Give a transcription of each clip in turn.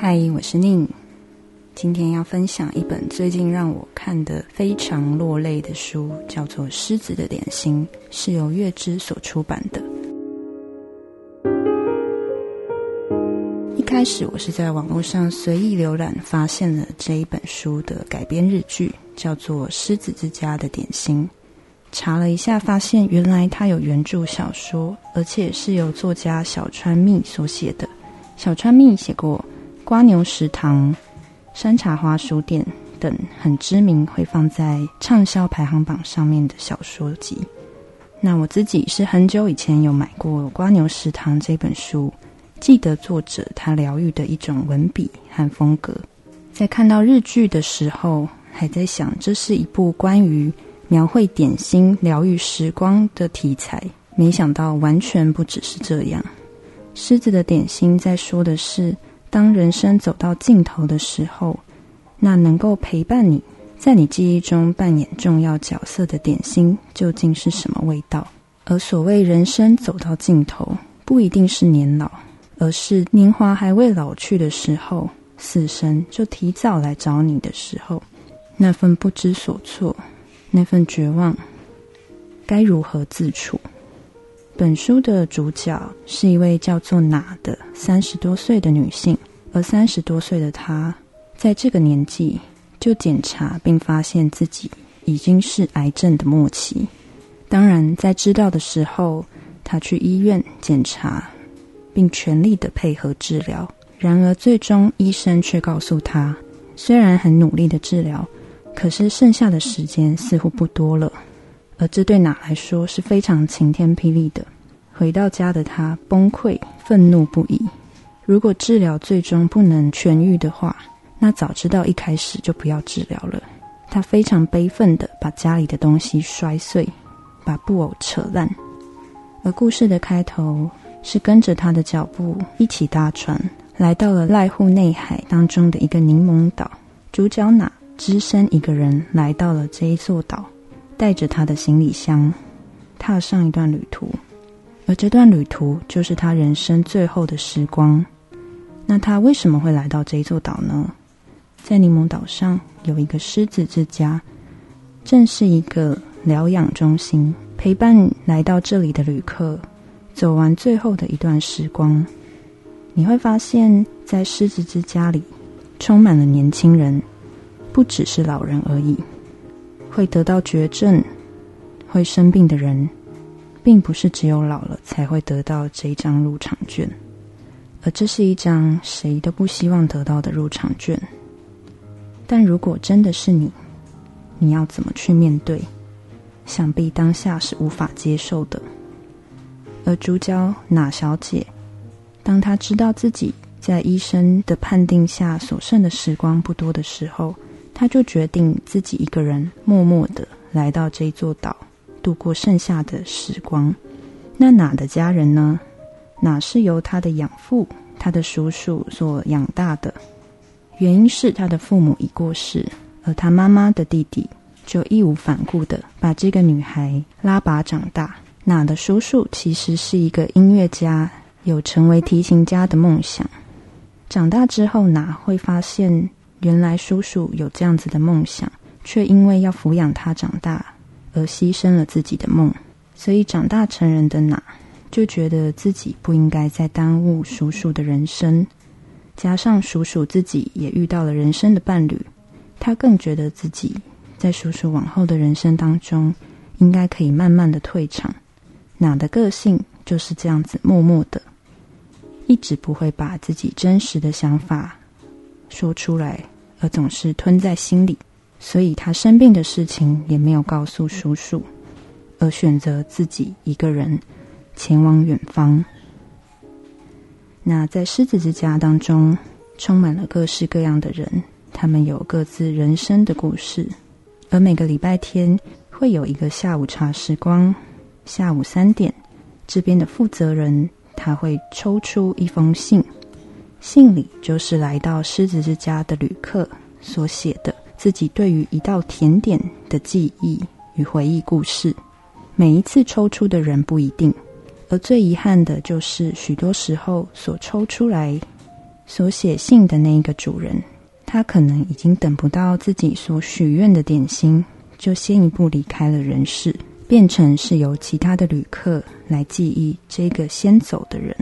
嗨，我是宁。今天要分享一本最近让我看的非常落泪的书，叫做《狮子的点心》，是由月之所出版的。一开始我是在网络上随意浏览，发现了这一本书的改编日剧，叫做《狮子之家的点心》。查了一下，发现原来它有原著小说，而且是由作家小川蜜所写的。小川蜜写过《瓜牛食堂》。山茶花书店等很知名，会放在畅销排行榜上面的小说集。那我自己是很久以前有买过《瓜牛食堂》这本书，记得作者他疗愈的一种文笔和风格。在看到日剧的时候，还在想这是一部关于描绘点心疗愈时光的题材，没想到完全不只是这样。狮子的点心在说的是。当人生走到尽头的时候，那能够陪伴你在你记忆中扮演重要角色的点心究竟是什么味道？而所谓人生走到尽头，不一定是年老，而是年华还未老去的时候，死神就提早来找你的时候，那份不知所措，那份绝望，该如何自处？本书的主角是一位叫做哪的三十多岁的女性，而三十多岁的她，在这个年纪就检查并发现自己已经是癌症的末期。当然，在知道的时候，她去医院检查，并全力的配合治疗。然而，最终医生却告诉她，虽然很努力的治疗，可是剩下的时间似乎不多了。而这对哪来说是非常晴天霹雳的。回到家的她崩溃、愤怒不已。如果治疗最终不能痊愈的话，那早知道一开始就不要治疗了。他非常悲愤的把家里的东西摔碎，把布偶扯烂。而故事的开头是跟着他的脚步一起搭船，来到了濑户内海当中的一个柠檬岛。主角哪只身一个人来到了这一座岛。带着他的行李箱，踏上一段旅途，而这段旅途就是他人生最后的时光。那他为什么会来到这一座岛呢？在柠檬岛上有一个狮子之家，正是一个疗养中心，陪伴来到这里的旅客走完最后的一段时光。你会发现在狮子之家里，充满了年轻人，不只是老人而已。会得到绝症、会生病的人，并不是只有老了才会得到这一张入场券，而这是一张谁都不希望得到的入场券。但如果真的是你，你要怎么去面对？想必当下是无法接受的。而主角哪小姐，当她知道自己在医生的判定下所剩的时光不多的时候，她就决定自己一个人默默的来到这座岛，度过剩下的时光。那哪的家人呢？哪是由他的养父、他的叔叔所养大的？原因是他的父母已过世，而他妈妈的弟弟就义无反顾的把这个女孩拉拔长大。哪的叔叔其实是一个音乐家，有成为提琴家的梦想。长大之后，哪会发现？原来叔叔有这样子的梦想，却因为要抚养他长大而牺牲了自己的梦。所以长大成人的哪就觉得自己不应该再耽误叔叔的人生。加上叔叔自己也遇到了人生的伴侣，他更觉得自己在叔叔往后的人生当中，应该可以慢慢的退场。哪的个性就是这样子，默默的，一直不会把自己真实的想法。说出来，而总是吞在心里，所以他生病的事情也没有告诉叔叔，而选择自己一个人前往远方。那在狮子之家当中，充满了各式各样的人，他们有各自人生的故事。而每个礼拜天会有一个下午茶时光，下午三点，这边的负责人他会抽出一封信。信里就是来到狮子之家的旅客所写的自己对于一道甜点的记忆与回忆故事。每一次抽出的人不一定，而最遗憾的就是许多时候所抽出来所写信的那一个主人，他可能已经等不到自己所许愿的点心，就先一步离开了人世，变成是由其他的旅客来记忆这个先走的人。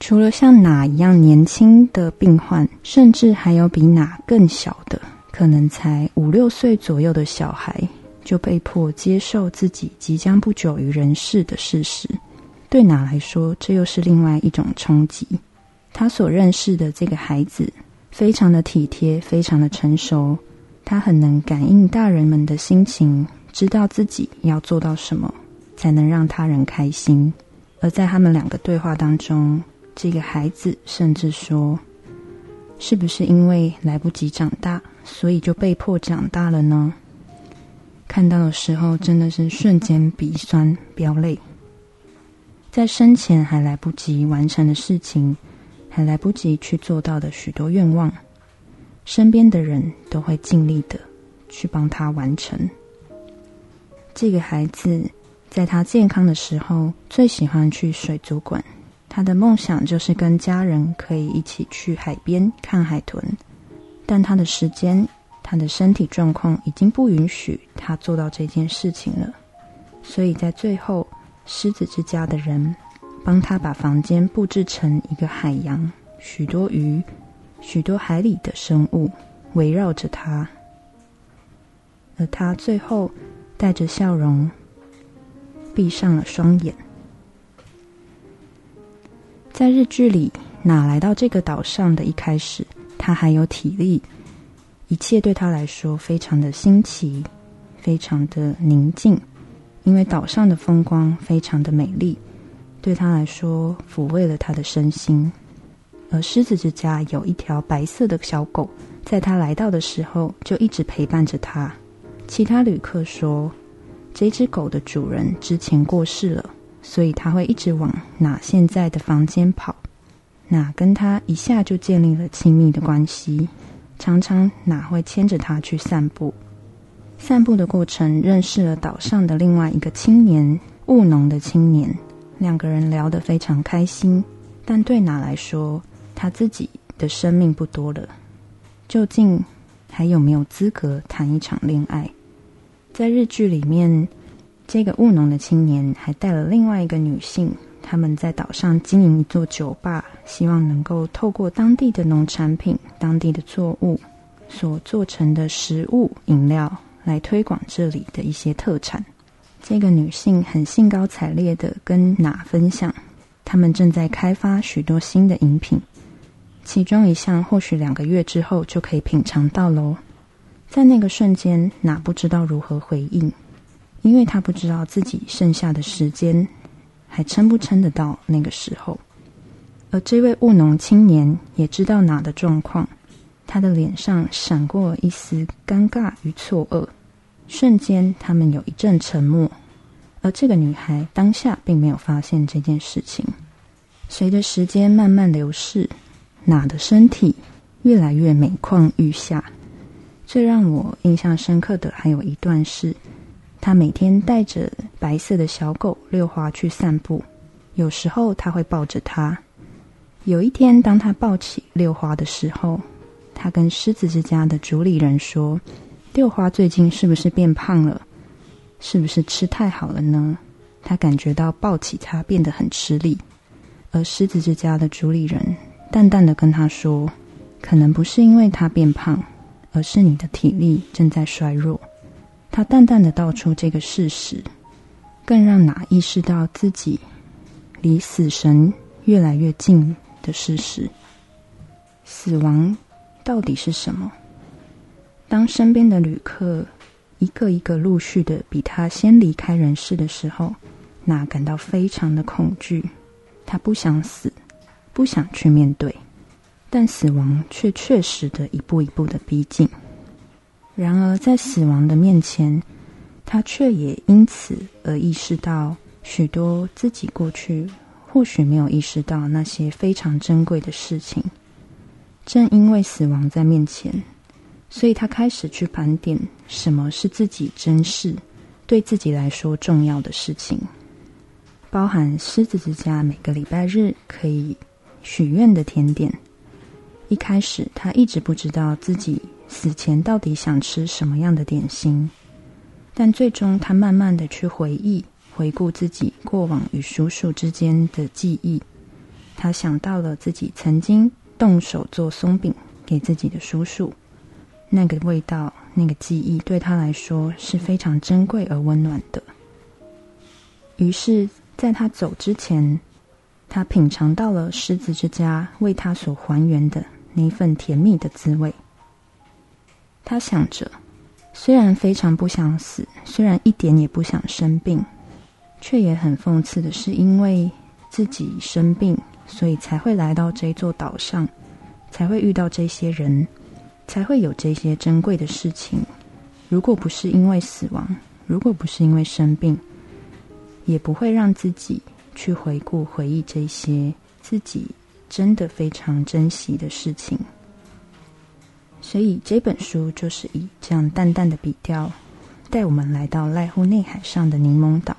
除了像哪一样年轻的病患，甚至还有比哪更小的，可能才五六岁左右的小孩，就被迫接受自己即将不久于人世的事实。对哪来说，这又是另外一种冲击。他所认识的这个孩子，非常的体贴，非常的成熟，他很能感应大人们的心情，知道自己要做到什么，才能让他人开心。而在他们两个对话当中，这个孩子甚至说：“是不是因为来不及长大，所以就被迫长大了呢？”看到的时候，真的是瞬间鼻酸飙泪。在生前还来不及完成的事情，还来不及去做到的许多愿望，身边的人都会尽力的去帮他完成。这个孩子在他健康的时候，最喜欢去水族馆。他的梦想就是跟家人可以一起去海边看海豚，但他的时间、他的身体状况已经不允许他做到这件事情了。所以在最后，狮子之家的人帮他把房间布置成一个海洋，许多鱼、许多海里的生物围绕着他，而他最后带着笑容闭上了双眼。在日剧里，哪来到这个岛上的一开始，他还有体力，一切对他来说非常的新奇，非常的宁静，因为岛上的风光非常的美丽，对他来说抚慰了他的身心。而狮子之家有一条白色的小狗，在他来到的时候就一直陪伴着他。其他旅客说，这只狗的主人之前过世了。所以他会一直往哪现在的房间跑，哪跟他一下就建立了亲密的关系，常常哪会牵着他去散步。散步的过程认识了岛上的另外一个青年务农的青年，两个人聊得非常开心。但对哪来说，他自己的生命不多了，究竟还有没有资格谈一场恋爱？在日剧里面。这个务农的青年还带了另外一个女性，他们在岛上经营一座酒吧，希望能够透过当地的农产品、当地的作物所做成的食物、饮料来推广这里的一些特产。这个女性很兴高采烈的跟哪分享，他们正在开发许多新的饮品，其中一项或许两个月之后就可以品尝到喽。在那个瞬间，哪不知道如何回应。因为他不知道自己剩下的时间还撑不撑得到那个时候，而这位务农青年也知道哪的状况，他的脸上闪过一丝尴尬与错愕，瞬间他们有一阵沉默，而这个女孩当下并没有发现这件事情。随着时间慢慢流逝，哪的身体越来越每况愈下。最让我印象深刻的还有一段是。他每天带着白色的小狗六花去散步，有时候他会抱着它。有一天，当他抱起六花的时候，他跟狮子之家的主理人说：“六花最近是不是变胖了？是不是吃太好了呢？”他感觉到抱起它变得很吃力，而狮子之家的主理人淡淡的跟他说：“可能不是因为它变胖，而是你的体力正在衰弱。”他淡淡的道出这个事实，更让哪意识到自己离死神越来越近的事实。死亡到底是什么？当身边的旅客一个一个陆续的比他先离开人世的时候，那感到非常的恐惧。他不想死，不想去面对，但死亡却确实的一步一步的逼近。然而，在死亡的面前，他却也因此而意识到许多自己过去或许没有意识到那些非常珍贵的事情。正因为死亡在面前，所以他开始去盘点什么是自己珍视、对自己来说重要的事情，包含狮子之家每个礼拜日可以许愿的甜点，一开始，他一直不知道自己死前到底想吃什么样的点心，但最终他慢慢的去回忆、回顾自己过往与叔叔之间的记忆，他想到了自己曾经动手做松饼给自己的叔叔，那个味道、那个记忆对他来说是非常珍贵而温暖的。于是，在他走之前，他品尝到了狮子之家为他所还原的。那份甜蜜的滋味。他想着，虽然非常不想死，虽然一点也不想生病，却也很讽刺的是，因为自己生病，所以才会来到这座岛上，才会遇到这些人，才会有这些珍贵的事情。如果不是因为死亡，如果不是因为生病，也不会让自己去回顾、回忆这些自己。真的非常珍惜的事情，所以这本书就是以这样淡淡的笔调，带我们来到濑户内海上的柠檬岛，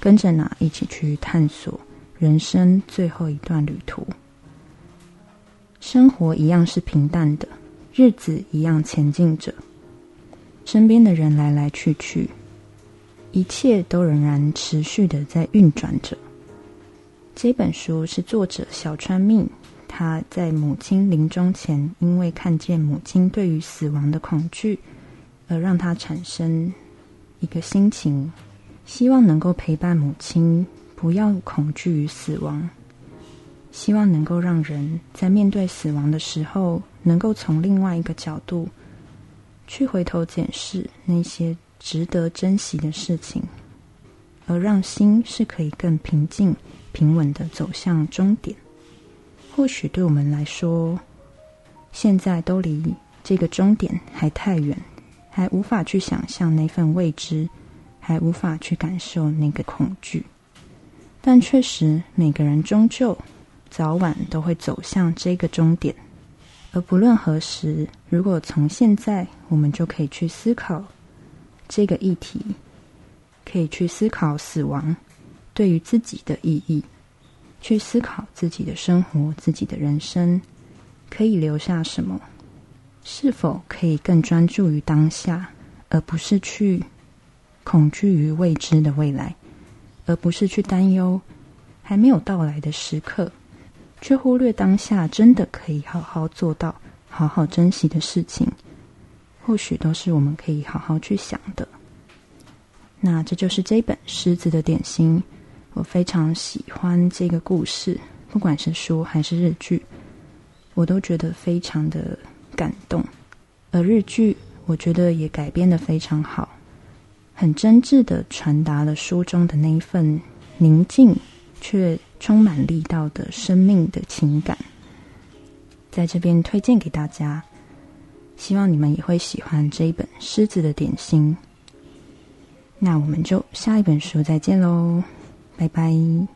跟着呢一起去探索人生最后一段旅途。生活一样是平淡的，日子一样前进着，身边的人来来去去，一切都仍然持续的在运转着。这本书是作者小川命，他在母亲临终前，因为看见母亲对于死亡的恐惧，而让他产生一个心情，希望能够陪伴母亲，不要恐惧于死亡，希望能够让人在面对死亡的时候，能够从另外一个角度去回头检视那些值得珍惜的事情，而让心是可以更平静。平稳的走向终点，或许对我们来说，现在都离这个终点还太远，还无法去想象那份未知，还无法去感受那个恐惧。但确实，每个人终究早晚都会走向这个终点，而不论何时，如果从现在，我们就可以去思考这个议题，可以去思考死亡。对于自己的意义，去思考自己的生活、自己的人生，可以留下什么？是否可以更专注于当下，而不是去恐惧于未知的未来，而不是去担忧还没有到来的时刻，却忽略当下真的可以好好做到、好好珍惜的事情？或许都是我们可以好好去想的。那这就是这本《狮子的点心》。我非常喜欢这个故事，不管是书还是日剧，我都觉得非常的感动。而日剧，我觉得也改编的非常好，很真挚的传达了书中的那一份宁静却充满力道的生命的情感。在这边推荐给大家，希望你们也会喜欢这一本《狮子的点心》。那我们就下一本书再见喽。拜拜。